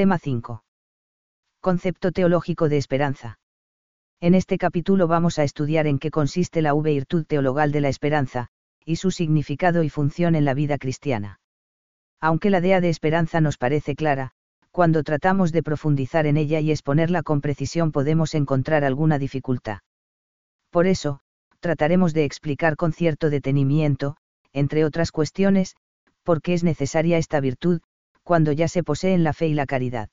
Tema 5. Concepto teológico de esperanza. En este capítulo vamos a estudiar en qué consiste la virtud teologal de la esperanza, y su significado y función en la vida cristiana. Aunque la idea de esperanza nos parece clara, cuando tratamos de profundizar en ella y exponerla con precisión podemos encontrar alguna dificultad. Por eso, trataremos de explicar con cierto detenimiento, entre otras cuestiones, por qué es necesaria esta virtud, cuando ya se poseen la fe y la caridad.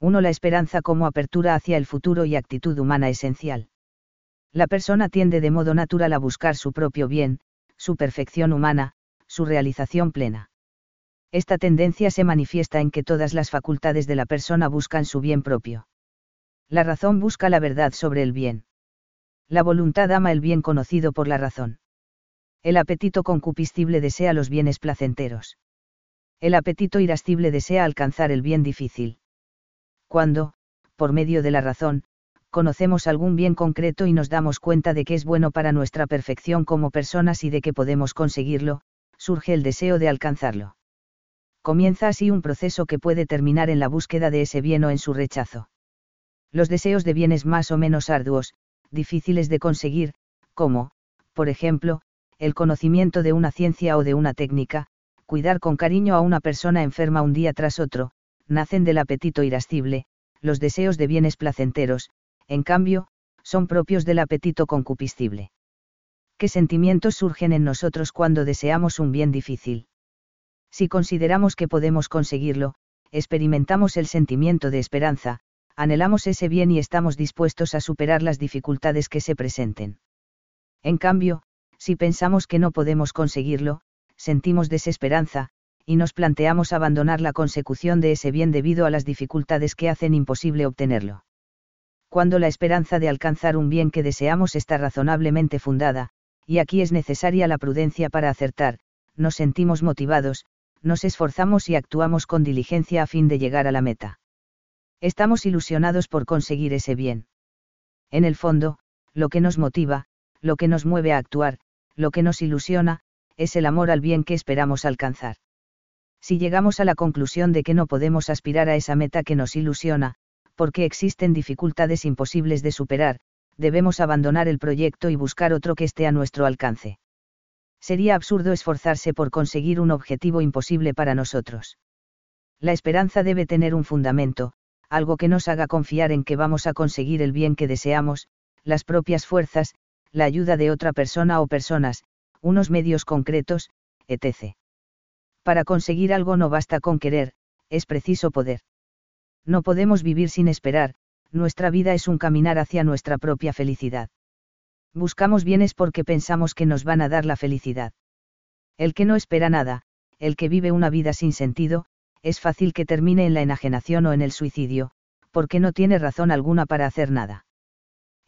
1. La esperanza como apertura hacia el futuro y actitud humana esencial. La persona tiende de modo natural a buscar su propio bien, su perfección humana, su realización plena. Esta tendencia se manifiesta en que todas las facultades de la persona buscan su bien propio. La razón busca la verdad sobre el bien. La voluntad ama el bien conocido por la razón. El apetito concupiscible desea los bienes placenteros. El apetito irascible desea alcanzar el bien difícil. Cuando, por medio de la razón, conocemos algún bien concreto y nos damos cuenta de que es bueno para nuestra perfección como personas y de que podemos conseguirlo, surge el deseo de alcanzarlo. Comienza así un proceso que puede terminar en la búsqueda de ese bien o en su rechazo. Los deseos de bienes más o menos arduos, difíciles de conseguir, como, por ejemplo, el conocimiento de una ciencia o de una técnica, cuidar con cariño a una persona enferma un día tras otro, nacen del apetito irascible, los deseos de bienes placenteros, en cambio, son propios del apetito concupiscible. ¿Qué sentimientos surgen en nosotros cuando deseamos un bien difícil? Si consideramos que podemos conseguirlo, experimentamos el sentimiento de esperanza, anhelamos ese bien y estamos dispuestos a superar las dificultades que se presenten. En cambio, si pensamos que no podemos conseguirlo, sentimos desesperanza, y nos planteamos abandonar la consecución de ese bien debido a las dificultades que hacen imposible obtenerlo. Cuando la esperanza de alcanzar un bien que deseamos está razonablemente fundada, y aquí es necesaria la prudencia para acertar, nos sentimos motivados, nos esforzamos y actuamos con diligencia a fin de llegar a la meta. Estamos ilusionados por conseguir ese bien. En el fondo, lo que nos motiva, lo que nos mueve a actuar, lo que nos ilusiona, es el amor al bien que esperamos alcanzar. Si llegamos a la conclusión de que no podemos aspirar a esa meta que nos ilusiona, porque existen dificultades imposibles de superar, debemos abandonar el proyecto y buscar otro que esté a nuestro alcance. Sería absurdo esforzarse por conseguir un objetivo imposible para nosotros. La esperanza debe tener un fundamento, algo que nos haga confiar en que vamos a conseguir el bien que deseamos, las propias fuerzas, la ayuda de otra persona o personas, unos medios concretos, etc. Para conseguir algo no basta con querer, es preciso poder. No podemos vivir sin esperar, nuestra vida es un caminar hacia nuestra propia felicidad. Buscamos bienes porque pensamos que nos van a dar la felicidad. El que no espera nada, el que vive una vida sin sentido, es fácil que termine en la enajenación o en el suicidio, porque no tiene razón alguna para hacer nada.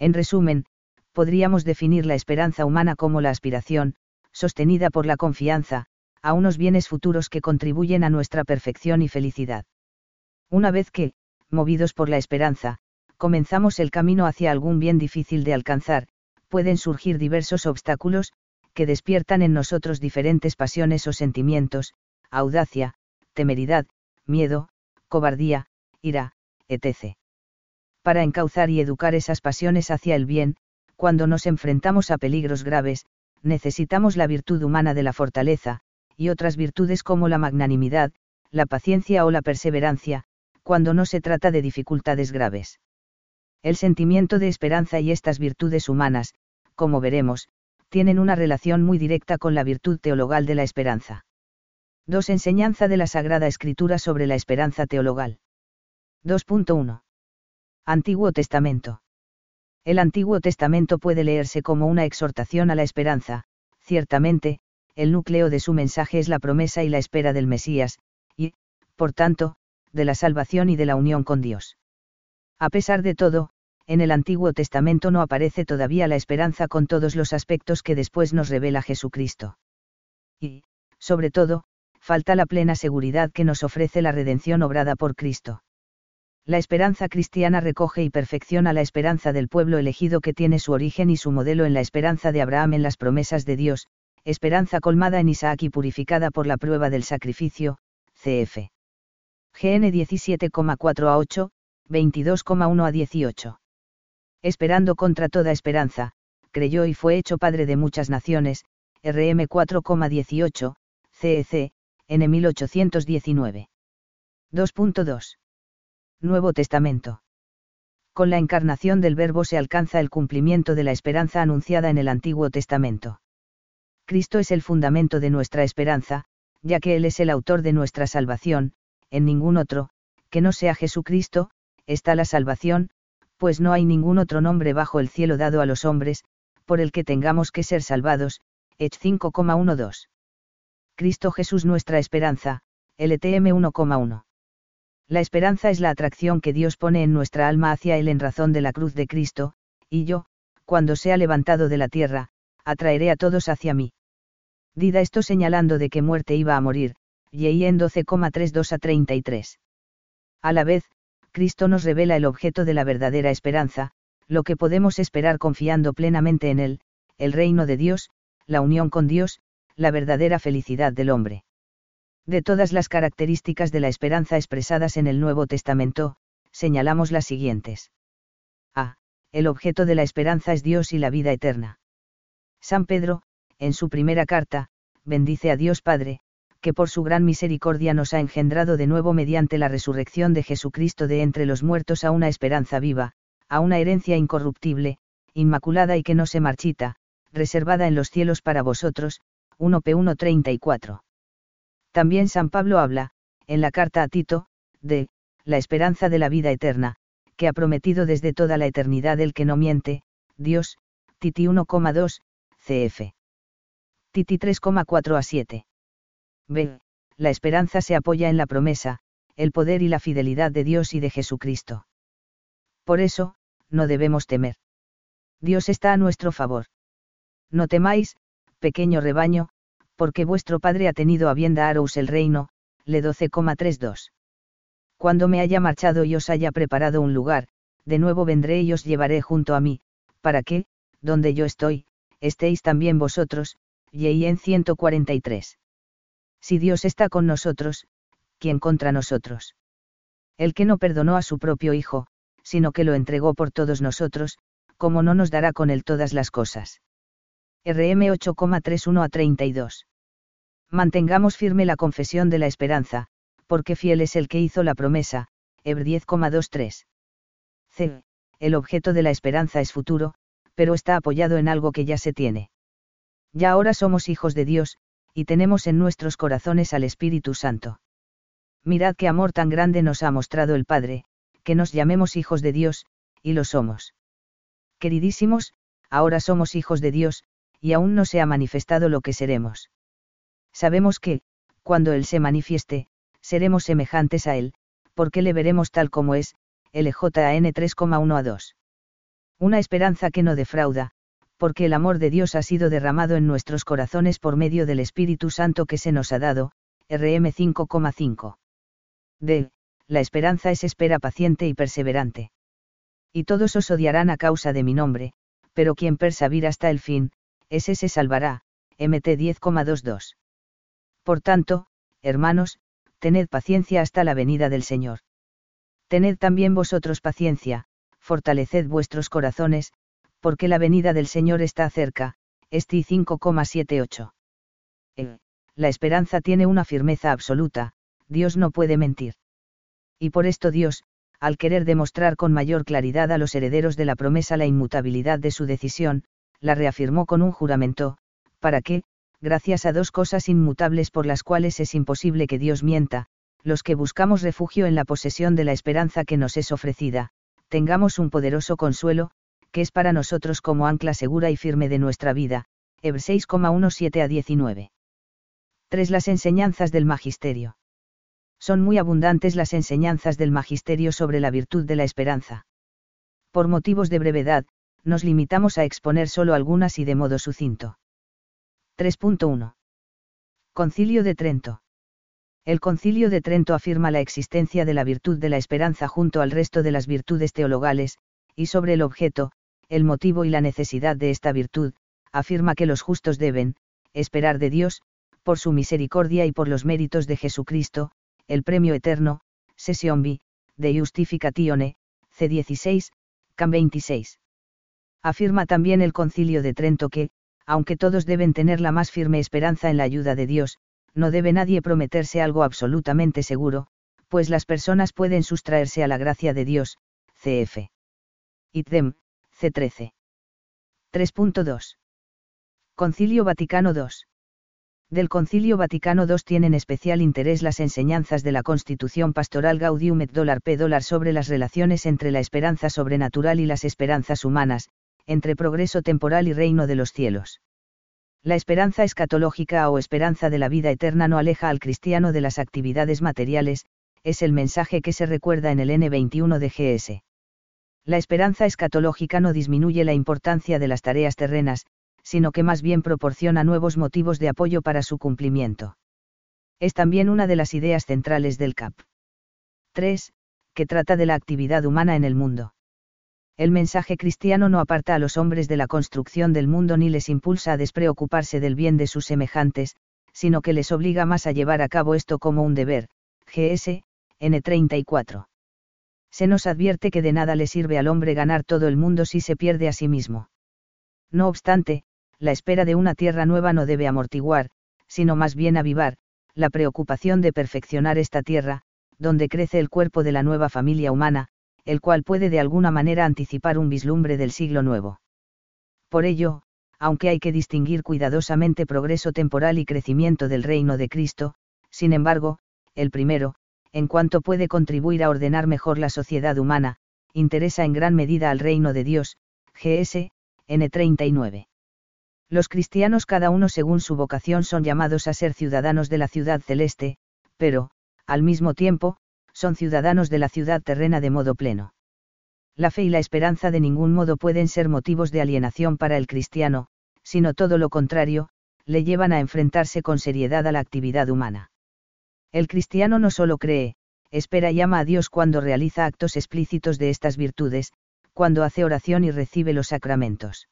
En resumen, podríamos definir la esperanza humana como la aspiración, sostenida por la confianza, a unos bienes futuros que contribuyen a nuestra perfección y felicidad. Una vez que, movidos por la esperanza, comenzamos el camino hacia algún bien difícil de alcanzar, pueden surgir diversos obstáculos, que despiertan en nosotros diferentes pasiones o sentimientos, audacia, temeridad, miedo, cobardía, ira, etc. Para encauzar y educar esas pasiones hacia el bien, cuando nos enfrentamos a peligros graves, necesitamos la virtud humana de la fortaleza, y otras virtudes como la magnanimidad, la paciencia o la perseverancia, cuando no se trata de dificultades graves. El sentimiento de esperanza y estas virtudes humanas, como veremos, tienen una relación muy directa con la virtud teologal de la esperanza. 2. Enseñanza de la Sagrada Escritura sobre la esperanza teologal. 2.1. Antiguo Testamento. El Antiguo Testamento puede leerse como una exhortación a la esperanza, ciertamente, el núcleo de su mensaje es la promesa y la espera del Mesías, y, por tanto, de la salvación y de la unión con Dios. A pesar de todo, en el Antiguo Testamento no aparece todavía la esperanza con todos los aspectos que después nos revela Jesucristo. Y, sobre todo, falta la plena seguridad que nos ofrece la redención obrada por Cristo. La esperanza cristiana recoge y perfecciona la esperanza del pueblo elegido que tiene su origen y su modelo en la esperanza de Abraham en las promesas de Dios, esperanza colmada en Isaac y purificada por la prueba del sacrificio, cf. GN 17,4 a 8, 22,1 a 18. Esperando contra toda esperanza, creyó y fue hecho padre de muchas naciones, RM 4,18, CEC, N 1819. 2.2. Nuevo Testamento. Con la encarnación del Verbo se alcanza el cumplimiento de la esperanza anunciada en el Antiguo Testamento. Cristo es el fundamento de nuestra esperanza, ya que Él es el autor de nuestra salvación, en ningún otro, que no sea Jesucristo, está la salvación, pues no hay ningún otro nombre bajo el cielo dado a los hombres, por el que tengamos que ser salvados. Ech 5,12. Cristo Jesús nuestra esperanza, LTM 1,1. La esperanza es la atracción que Dios pone en nuestra alma hacia Él en razón de la cruz de Cristo, y yo, cuando sea levantado de la tierra, atraeré a todos hacia mí. Dida esto señalando de qué muerte iba a morir, y en 12,32 a 33. A la vez, Cristo nos revela el objeto de la verdadera esperanza, lo que podemos esperar confiando plenamente en Él, el reino de Dios, la unión con Dios, la verdadera felicidad del hombre. De todas las características de la esperanza expresadas en el Nuevo Testamento, señalamos las siguientes. A. El objeto de la esperanza es Dios y la vida eterna. San Pedro, en su primera carta, bendice a Dios Padre, que por su gran misericordia nos ha engendrado de nuevo mediante la resurrección de Jesucristo de entre los muertos a una esperanza viva, a una herencia incorruptible, inmaculada y que no se marchita, reservada en los cielos para vosotros, 1 P 1.34. También San Pablo habla, en la carta a Tito, de, la esperanza de la vida eterna, que ha prometido desde toda la eternidad el que no miente, Dios, Titi 1,2, cf. Titi 3,4 a 7. B. La esperanza se apoya en la promesa, el poder y la fidelidad de Dios y de Jesucristo. Por eso, no debemos temer. Dios está a nuestro favor. No temáis, pequeño rebaño, porque vuestro Padre ha tenido a bien daros el reino, le 12,32. Cuando me haya marchado y os haya preparado un lugar, de nuevo vendré y os llevaré junto a mí, para que, donde yo estoy, estéis también vosotros, y en 143. Si Dios está con nosotros, ¿quién contra nosotros? El que no perdonó a su propio Hijo, sino que lo entregó por todos nosotros, como no nos dará con él todas las cosas. RM 8,31 a 32. Mantengamos firme la confesión de la esperanza, porque fiel es el que hizo la promesa, Hebr 10,23. C. El objeto de la esperanza es futuro, pero está apoyado en algo que ya se tiene. Ya ahora somos hijos de Dios, y tenemos en nuestros corazones al Espíritu Santo. Mirad qué amor tan grande nos ha mostrado el Padre, que nos llamemos hijos de Dios, y lo somos. Queridísimos, ahora somos hijos de Dios, y aún no se ha manifestado lo que seremos. Sabemos que, cuando Él se manifieste, seremos semejantes a Él, porque le veremos tal como es, LJN 3,1 a 2. Una esperanza que no defrauda, porque el amor de Dios ha sido derramado en nuestros corazones por medio del Espíritu Santo que se nos ha dado, RM 5,5. D. La esperanza es espera paciente y perseverante. Y todos os odiarán a causa de mi nombre, pero quien persevir hasta el fin, ese se salvará, MT 10,22. Por tanto, hermanos, tened paciencia hasta la venida del Señor. Tened también vosotros paciencia, fortaleced vuestros corazones, porque la venida del Señor está cerca, Esti 5,78. E. La esperanza tiene una firmeza absoluta, Dios no puede mentir. Y por esto Dios, al querer demostrar con mayor claridad a los herederos de la promesa la inmutabilidad de su decisión, la reafirmó con un juramento, para que, gracias a dos cosas inmutables por las cuales es imposible que Dios mienta, los que buscamos refugio en la posesión de la esperanza que nos es ofrecida, tengamos un poderoso consuelo, que es para nosotros como ancla segura y firme de nuestra vida. Hebr 6,17 a 19. 3. Las enseñanzas del Magisterio. Son muy abundantes las enseñanzas del Magisterio sobre la virtud de la esperanza. Por motivos de brevedad, nos limitamos a exponer solo algunas y de modo sucinto. 3.1. Concilio de Trento. El Concilio de Trento afirma la existencia de la virtud de la esperanza junto al resto de las virtudes teologales, y sobre el objeto, el motivo y la necesidad de esta virtud, afirma que los justos deben, esperar de Dios, por su misericordia y por los méritos de Jesucristo, el premio eterno, Session B, de Justificatione, C16, CAM 26. Afirma también el Concilio de Trento que, aunque todos deben tener la más firme esperanza en la ayuda de Dios, no debe nadie prometerse algo absolutamente seguro, pues las personas pueden sustraerse a la gracia de Dios, cf. Idem, c13. 3.2. Concilio Vaticano II. Del Concilio Vaticano II tienen especial interés las enseñanzas de la Constitución Pastoral Gaudium et Dollar P. Dollar sobre las relaciones entre la esperanza sobrenatural y las esperanzas humanas, entre progreso temporal y reino de los cielos. La esperanza escatológica o esperanza de la vida eterna no aleja al cristiano de las actividades materiales, es el mensaje que se recuerda en el N21 de GS. La esperanza escatológica no disminuye la importancia de las tareas terrenas, sino que más bien proporciona nuevos motivos de apoyo para su cumplimiento. Es también una de las ideas centrales del CAP. 3. Que trata de la actividad humana en el mundo. El mensaje cristiano no aparta a los hombres de la construcción del mundo ni les impulsa a despreocuparse del bien de sus semejantes, sino que les obliga más a llevar a cabo esto como un deber. GS, N34. Se nos advierte que de nada le sirve al hombre ganar todo el mundo si se pierde a sí mismo. No obstante, la espera de una tierra nueva no debe amortiguar, sino más bien avivar, la preocupación de perfeccionar esta tierra, donde crece el cuerpo de la nueva familia humana, el cual puede de alguna manera anticipar un vislumbre del siglo nuevo. Por ello, aunque hay que distinguir cuidadosamente progreso temporal y crecimiento del reino de Cristo, sin embargo, el primero, en cuanto puede contribuir a ordenar mejor la sociedad humana, interesa en gran medida al reino de Dios, GS, N39. Los cristianos cada uno según su vocación son llamados a ser ciudadanos de la ciudad celeste, pero, al mismo tiempo, son ciudadanos de la ciudad terrena de modo pleno. La fe y la esperanza de ningún modo pueden ser motivos de alienación para el cristiano, sino todo lo contrario, le llevan a enfrentarse con seriedad a la actividad humana. El cristiano no solo cree, espera y ama a Dios cuando realiza actos explícitos de estas virtudes, cuando hace oración y recibe los sacramentos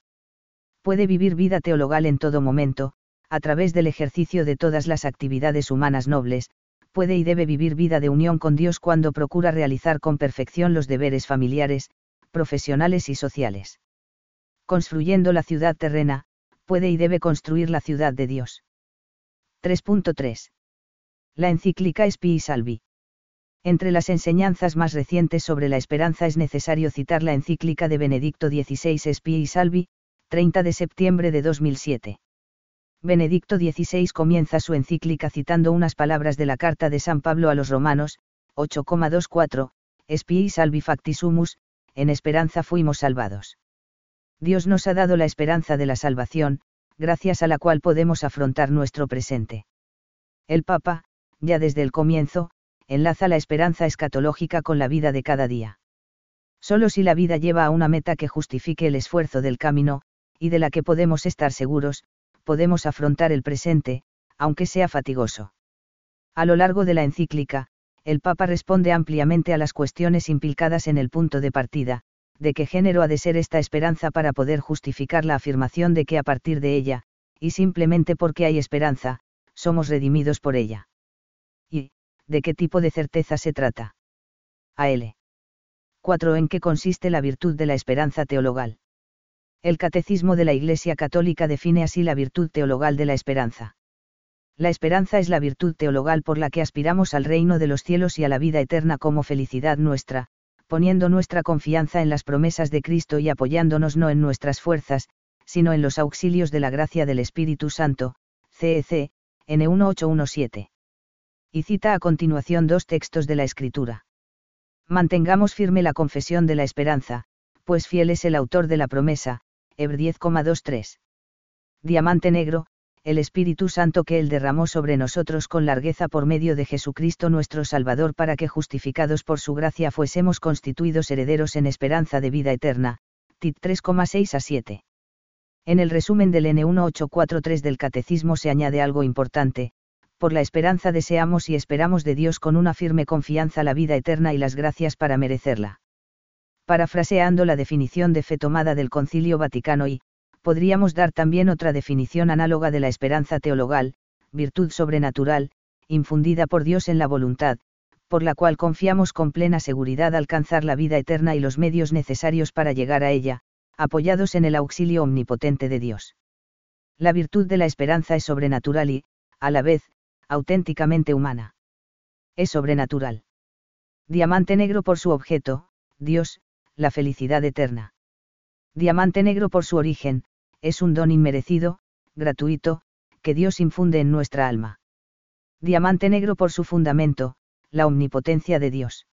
puede vivir vida teologal en todo momento, a través del ejercicio de todas las actividades humanas nobles, puede y debe vivir vida de unión con Dios cuando procura realizar con perfección los deberes familiares, profesionales y sociales. Construyendo la ciudad terrena, puede y debe construir la ciudad de Dios. 3.3. La encíclica Spi Salvi. Entre las enseñanzas más recientes sobre la esperanza es necesario citar la encíclica de Benedicto XVI Spi Salvi, 30 de septiembre de 2007. Benedicto XVI comienza su encíclica citando unas palabras de la carta de San Pablo a los romanos, 8,24, Spii salvi en esperanza fuimos salvados. Dios nos ha dado la esperanza de la salvación, gracias a la cual podemos afrontar nuestro presente. El Papa, ya desde el comienzo, enlaza la esperanza escatológica con la vida de cada día. Solo si la vida lleva a una meta que justifique el esfuerzo del camino, y de la que podemos estar seguros, podemos afrontar el presente, aunque sea fatigoso. A lo largo de la encíclica, el Papa responde ampliamente a las cuestiones implicadas en el punto de partida, de qué género ha de ser esta esperanza para poder justificar la afirmación de que a partir de ella, y simplemente porque hay esperanza, somos redimidos por ella. Y, ¿de qué tipo de certeza se trata? A L. 4. ¿En qué consiste la virtud de la esperanza teologal? El Catecismo de la Iglesia Católica define así la virtud teologal de la esperanza. La esperanza es la virtud teologal por la que aspiramos al reino de los cielos y a la vida eterna como felicidad nuestra, poniendo nuestra confianza en las promesas de Cristo y apoyándonos no en nuestras fuerzas, sino en los auxilios de la gracia del Espíritu Santo, CEC, N1817. Y cita a continuación dos textos de la Escritura. Mantengamos firme la confesión de la esperanza, pues fiel es el autor de la promesa, Ebr 10,23. Diamante negro, el Espíritu Santo que Él derramó sobre nosotros con largueza por medio de Jesucristo nuestro Salvador para que justificados por su gracia fuésemos constituidos herederos en esperanza de vida eterna. Tit 3,6 a 7. En el resumen del N1843 del Catecismo se añade algo importante, por la esperanza deseamos y esperamos de Dios con una firme confianza la vida eterna y las gracias para merecerla parafraseando la definición de fe tomada del Concilio Vaticano y, podríamos dar también otra definición análoga de la esperanza teologal, virtud sobrenatural, infundida por Dios en la voluntad, por la cual confiamos con plena seguridad alcanzar la vida eterna y los medios necesarios para llegar a ella, apoyados en el auxilio omnipotente de Dios. La virtud de la esperanza es sobrenatural y, a la vez, auténticamente humana. Es sobrenatural. Diamante negro por su objeto, Dios, la felicidad eterna. Diamante negro por su origen, es un don inmerecido, gratuito, que Dios infunde en nuestra alma. Diamante negro por su fundamento, la omnipotencia de Dios.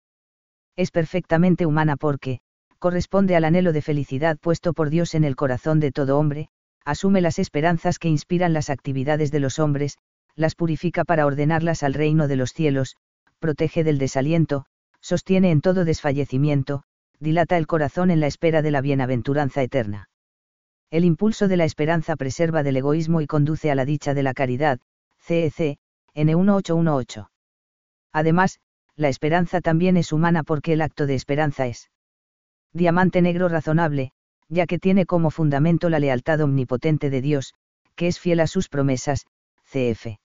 Es perfectamente humana porque, corresponde al anhelo de felicidad puesto por Dios en el corazón de todo hombre, asume las esperanzas que inspiran las actividades de los hombres, las purifica para ordenarlas al reino de los cielos, protege del desaliento, sostiene en todo desfallecimiento, dilata el corazón en la espera de la bienaventuranza eterna. El impulso de la esperanza preserva del egoísmo y conduce a la dicha de la caridad, CEC, N1818. Además, la esperanza también es humana porque el acto de esperanza es diamante negro razonable, ya que tiene como fundamento la lealtad omnipotente de Dios, que es fiel a sus promesas, cf.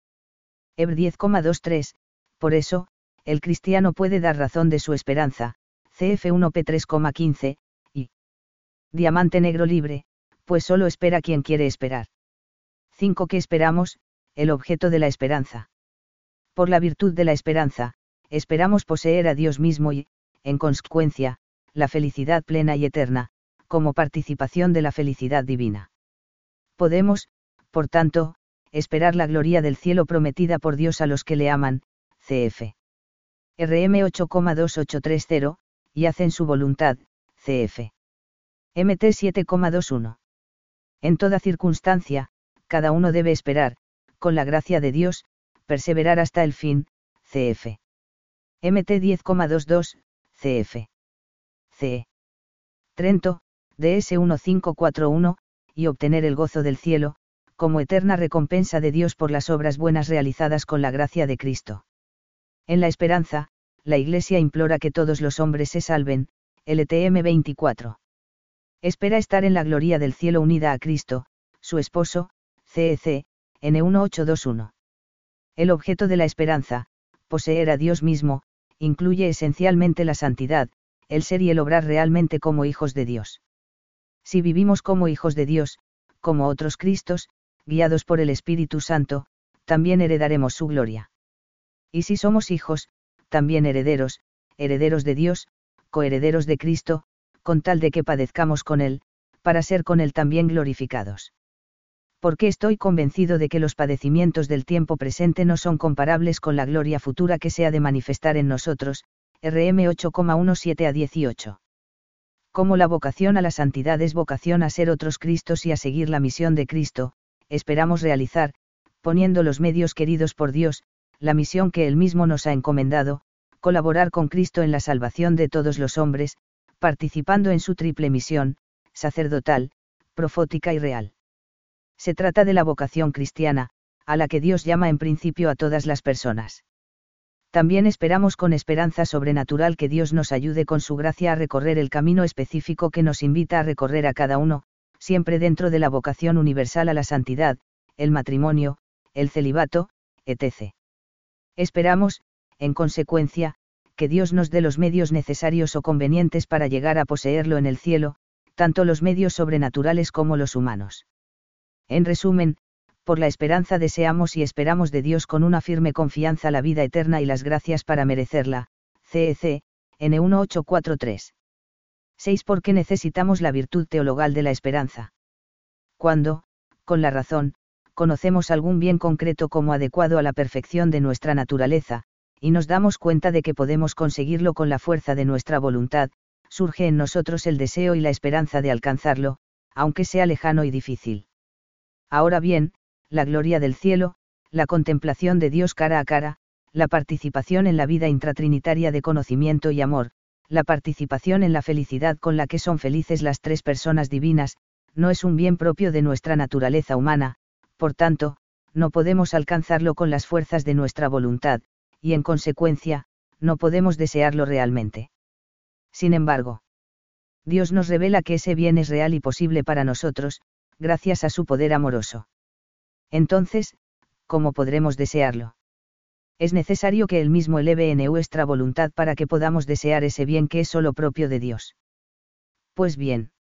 Eb 10,23, por eso, el cristiano puede dar razón de su esperanza, cf 1p 3,15, y diamante negro libre, pues solo espera quien quiere esperar. 5. ¿Qué esperamos? El objeto de la esperanza. Por la virtud de la esperanza, esperamos poseer a Dios mismo y, en consecuencia, la felicidad plena y eterna, como participación de la felicidad divina. Podemos, por tanto, esperar la gloria del cielo prometida por Dios a los que le aman, cf. RM 8,2830, y hacen su voluntad, cf. MT 7,21. En toda circunstancia, cada uno debe esperar, con la gracia de Dios, perseverar hasta el fin, cf. MT 10,22, cf. C. Trento, DS 1541, y obtener el gozo del cielo, como eterna recompensa de Dios por las obras buenas realizadas con la gracia de Cristo. En la esperanza, la Iglesia implora que todos los hombres se salven, LTM 24 espera estar en la gloria del cielo unida a Cristo, su esposo, CEC, N1821. El objeto de la esperanza, poseer a Dios mismo, incluye esencialmente la santidad, el ser y el obrar realmente como hijos de Dios. Si vivimos como hijos de Dios, como otros Cristos, guiados por el Espíritu Santo, también heredaremos su gloria. Y si somos hijos, también herederos, herederos de Dios, coherederos de Cristo, con tal de que padezcamos con Él, para ser con Él también glorificados. Porque estoy convencido de que los padecimientos del tiempo presente no son comparables con la gloria futura que se ha de manifestar en nosotros, RM 8,17 a 18. Como la vocación a la santidad es vocación a ser otros Cristos y a seguir la misión de Cristo, esperamos realizar, poniendo los medios queridos por Dios, la misión que Él mismo nos ha encomendado, colaborar con Cristo en la salvación de todos los hombres, participando en su triple misión, sacerdotal, profótica y real. Se trata de la vocación cristiana, a la que Dios llama en principio a todas las personas. También esperamos con esperanza sobrenatural que Dios nos ayude con su gracia a recorrer el camino específico que nos invita a recorrer a cada uno, siempre dentro de la vocación universal a la santidad, el matrimonio, el celibato, etc. Esperamos, en consecuencia, que Dios nos dé los medios necesarios o convenientes para llegar a poseerlo en el cielo, tanto los medios sobrenaturales como los humanos. En resumen, por la esperanza deseamos y esperamos de Dios con una firme confianza la vida eterna y las gracias para merecerla. CEC, N1843. 6. ¿Por qué necesitamos la virtud teologal de la esperanza? Cuando, con la razón, conocemos algún bien concreto como adecuado a la perfección de nuestra naturaleza, y nos damos cuenta de que podemos conseguirlo con la fuerza de nuestra voluntad, surge en nosotros el deseo y la esperanza de alcanzarlo, aunque sea lejano y difícil. Ahora bien, la gloria del cielo, la contemplación de Dios cara a cara, la participación en la vida intratrinitaria de conocimiento y amor, la participación en la felicidad con la que son felices las tres personas divinas, no es un bien propio de nuestra naturaleza humana, por tanto, no podemos alcanzarlo con las fuerzas de nuestra voluntad, y en consecuencia, no podemos desearlo realmente. Sin embargo, Dios nos revela que ese bien es real y posible para nosotros, gracias a su poder amoroso. Entonces, ¿cómo podremos desearlo? Es necesario que Él mismo eleve en nuestra voluntad para que podamos desear ese bien que es solo propio de Dios. Pues bien.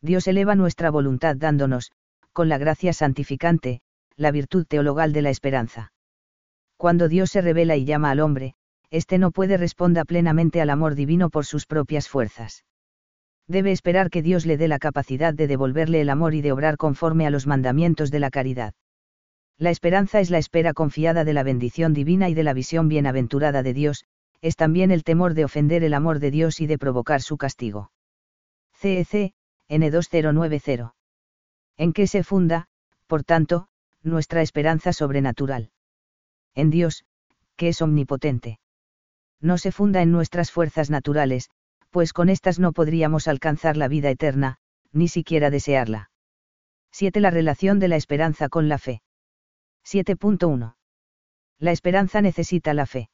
Dios eleva nuestra voluntad dándonos, con la gracia santificante, la virtud teologal de la esperanza. Cuando Dios se revela y llama al hombre, éste no puede responder plenamente al amor divino por sus propias fuerzas. Debe esperar que Dios le dé la capacidad de devolverle el amor y de obrar conforme a los mandamientos de la caridad. La esperanza es la espera confiada de la bendición divina y de la visión bienaventurada de Dios, es también el temor de ofender el amor de Dios y de provocar su castigo. CEC, N2090. ¿En qué se funda, por tanto, nuestra esperanza sobrenatural? En Dios, que es omnipotente. No se funda en nuestras fuerzas naturales, pues con éstas no podríamos alcanzar la vida eterna, ni siquiera desearla. 7. La relación de la esperanza con la fe. 7.1. La esperanza necesita la fe.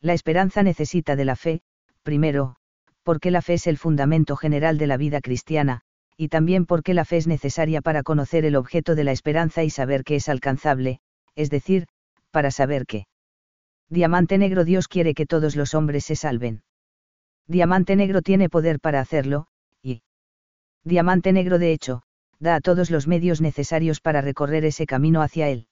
La esperanza necesita de la fe, primero, porque la fe es el fundamento general de la vida cristiana, y también porque la fe es necesaria para conocer el objeto de la esperanza y saber que es alcanzable, es decir, para saber que. Diamante negro Dios quiere que todos los hombres se salven. Diamante negro tiene poder para hacerlo, y. Diamante negro de hecho, da a todos los medios necesarios para recorrer ese camino hacia él.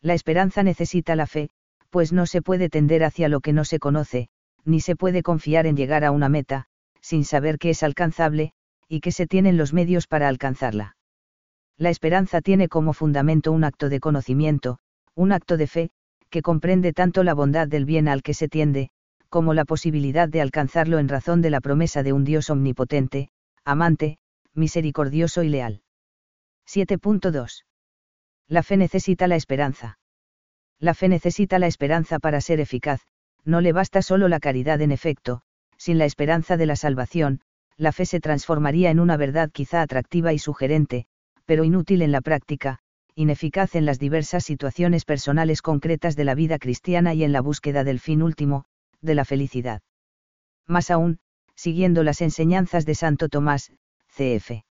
La esperanza necesita la fe, pues no se puede tender hacia lo que no se conoce, ni se puede confiar en llegar a una meta, sin saber que es alcanzable, y que se tienen los medios para alcanzarla. La esperanza tiene como fundamento un acto de conocimiento, un acto de fe, que comprende tanto la bondad del bien al que se tiende, como la posibilidad de alcanzarlo en razón de la promesa de un Dios omnipotente, amante, misericordioso y leal. 7.2 la fe necesita la esperanza. La fe necesita la esperanza para ser eficaz, no le basta solo la caridad en efecto, sin la esperanza de la salvación, la fe se transformaría en una verdad quizá atractiva y sugerente, pero inútil en la práctica, ineficaz en las diversas situaciones personales concretas de la vida cristiana y en la búsqueda del fin último, de la felicidad. Más aún, siguiendo las enseñanzas de Santo Tomás, cf.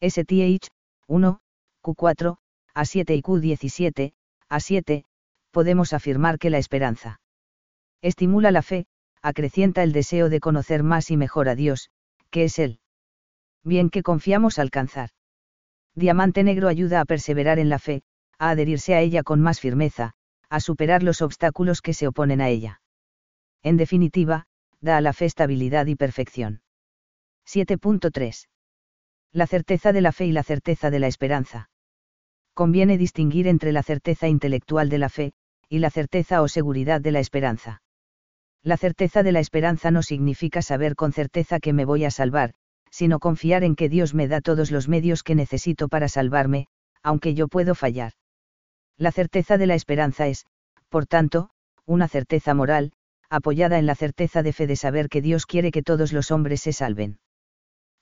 STH, 1, Q4, a7 y Q17, A7, podemos afirmar que la esperanza estimula la fe, acrecienta el deseo de conocer más y mejor a Dios, que es Él. Bien que confiamos alcanzar. Diamante Negro ayuda a perseverar en la fe, a adherirse a ella con más firmeza, a superar los obstáculos que se oponen a ella. En definitiva, da a la fe estabilidad y perfección. 7.3. La certeza de la fe y la certeza de la esperanza conviene distinguir entre la certeza intelectual de la fe, y la certeza o seguridad de la esperanza. La certeza de la esperanza no significa saber con certeza que me voy a salvar, sino confiar en que Dios me da todos los medios que necesito para salvarme, aunque yo puedo fallar. La certeza de la esperanza es, por tanto, una certeza moral, apoyada en la certeza de fe de saber que Dios quiere que todos los hombres se salven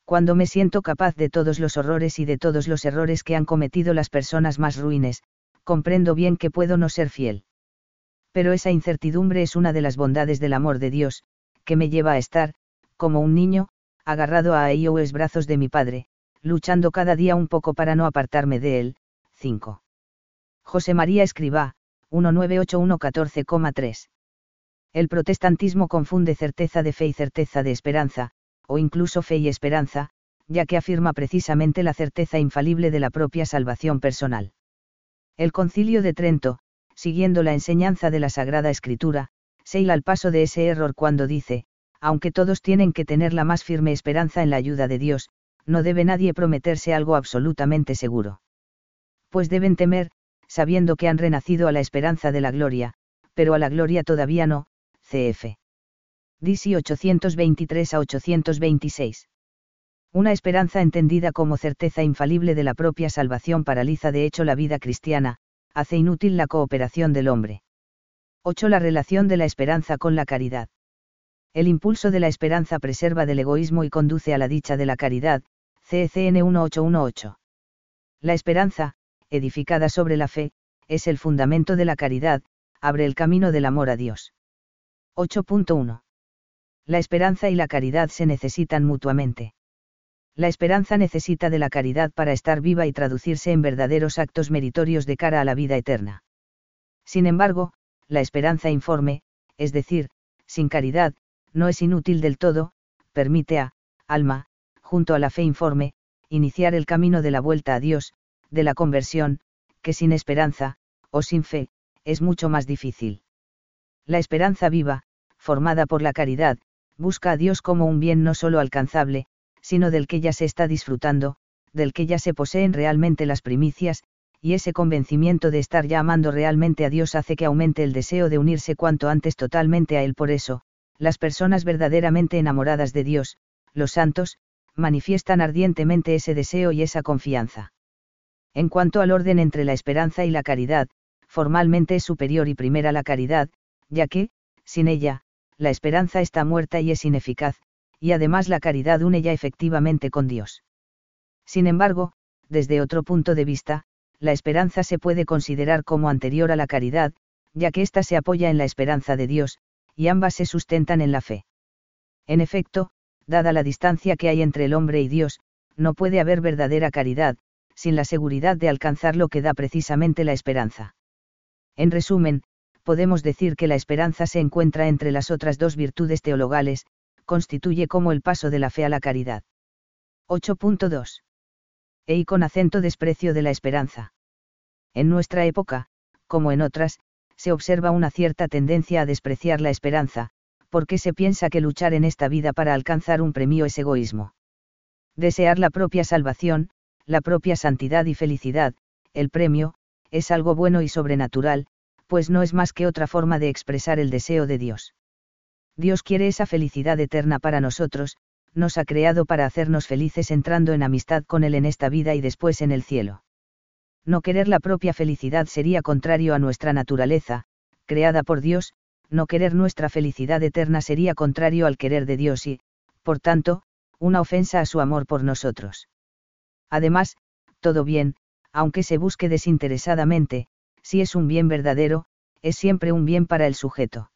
cuando me siento capaz de todos los horrores y de todos los errores que han cometido las personas más ruines, comprendo bien que puedo no ser fiel. Pero esa incertidumbre es una de las bondades del amor de Dios, que me lleva a estar, como un niño, agarrado a los brazos de mi padre, luchando cada día un poco para no apartarme de él. 5. José María Escribá, 198114,3. El protestantismo confunde certeza de fe y certeza de esperanza, o incluso fe y esperanza, ya que afirma precisamente la certeza infalible de la propia salvación personal. El concilio de Trento, siguiendo la enseñanza de la Sagrada Escritura, se al paso de ese error cuando dice, aunque todos tienen que tener la más firme esperanza en la ayuda de Dios, no debe nadie prometerse algo absolutamente seguro. Pues deben temer, sabiendo que han renacido a la esperanza de la gloria, pero a la gloria todavía no, cf. DC 823 a 826. Una esperanza entendida como certeza infalible de la propia salvación paraliza de hecho la vida cristiana, hace inútil la cooperación del hombre. 8. La relación de la esperanza con la caridad. El impulso de la esperanza preserva del egoísmo y conduce a la dicha de la caridad, CCN 1818. La esperanza, edificada sobre la fe, es el fundamento de la caridad, abre el camino del amor a Dios. 8.1 la esperanza y la caridad se necesitan mutuamente. La esperanza necesita de la caridad para estar viva y traducirse en verdaderos actos meritorios de cara a la vida eterna. Sin embargo, la esperanza informe, es decir, sin caridad, no es inútil del todo, permite a, alma, junto a la fe informe, iniciar el camino de la vuelta a Dios, de la conversión, que sin esperanza, o sin fe, es mucho más difícil. La esperanza viva, formada por la caridad, busca a Dios como un bien no solo alcanzable, sino del que ya se está disfrutando, del que ya se poseen realmente las primicias, y ese convencimiento de estar ya amando realmente a Dios hace que aumente el deseo de unirse cuanto antes totalmente a Él. Por eso, las personas verdaderamente enamoradas de Dios, los santos, manifiestan ardientemente ese deseo y esa confianza. En cuanto al orden entre la esperanza y la caridad, formalmente es superior y primera la caridad, ya que, sin ella, la esperanza está muerta y es ineficaz, y además la caridad une ya efectivamente con Dios. Sin embargo, desde otro punto de vista, la esperanza se puede considerar como anterior a la caridad, ya que ésta se apoya en la esperanza de Dios, y ambas se sustentan en la fe. En efecto, dada la distancia que hay entre el hombre y Dios, no puede haber verdadera caridad, sin la seguridad de alcanzar lo que da precisamente la esperanza. En resumen, podemos decir que la esperanza se encuentra entre las otras dos virtudes teologales, constituye como el paso de la fe a la caridad. 8.2 e y con acento desprecio de la esperanza. En nuestra época, como en otras, se observa una cierta tendencia a despreciar la esperanza, porque se piensa que luchar en esta vida para alcanzar un premio es egoísmo. Desear la propia salvación, la propia santidad y felicidad, el premio, es algo bueno y sobrenatural, pues no es más que otra forma de expresar el deseo de Dios. Dios quiere esa felicidad eterna para nosotros, nos ha creado para hacernos felices entrando en amistad con Él en esta vida y después en el cielo. No querer la propia felicidad sería contrario a nuestra naturaleza, creada por Dios, no querer nuestra felicidad eterna sería contrario al querer de Dios y, por tanto, una ofensa a su amor por nosotros. Además, todo bien, aunque se busque desinteresadamente, si es un bien verdadero, es siempre un bien para el sujeto.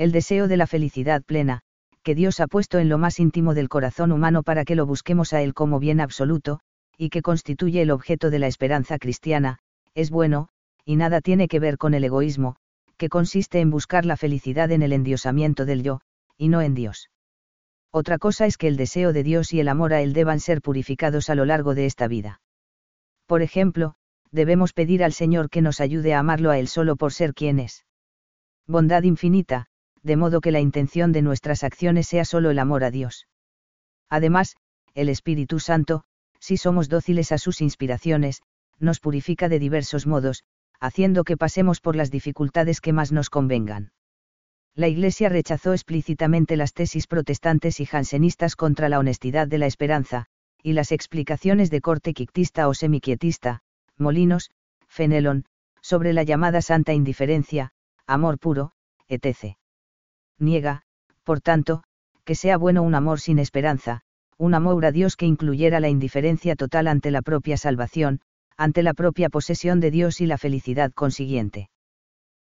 El deseo de la felicidad plena, que Dios ha puesto en lo más íntimo del corazón humano para que lo busquemos a Él como bien absoluto, y que constituye el objeto de la esperanza cristiana, es bueno, y nada tiene que ver con el egoísmo, que consiste en buscar la felicidad en el endiosamiento del yo, y no en Dios. Otra cosa es que el deseo de Dios y el amor a Él deban ser purificados a lo largo de esta vida. Por ejemplo, debemos pedir al Señor que nos ayude a amarlo a Él solo por ser quien es. Bondad infinita, de modo que la intención de nuestras acciones sea solo el amor a Dios. Además, el Espíritu Santo, si somos dóciles a sus inspiraciones, nos purifica de diversos modos, haciendo que pasemos por las dificultades que más nos convengan. La Iglesia rechazó explícitamente las tesis protestantes y jansenistas contra la honestidad de la esperanza, y las explicaciones de corte quictista o semiquietista, Molinos, Fenelon, sobre la llamada santa indiferencia, amor puro, etc niega, por tanto, que sea bueno un amor sin esperanza, un amor a Dios que incluyera la indiferencia total ante la propia salvación, ante la propia posesión de Dios y la felicidad consiguiente.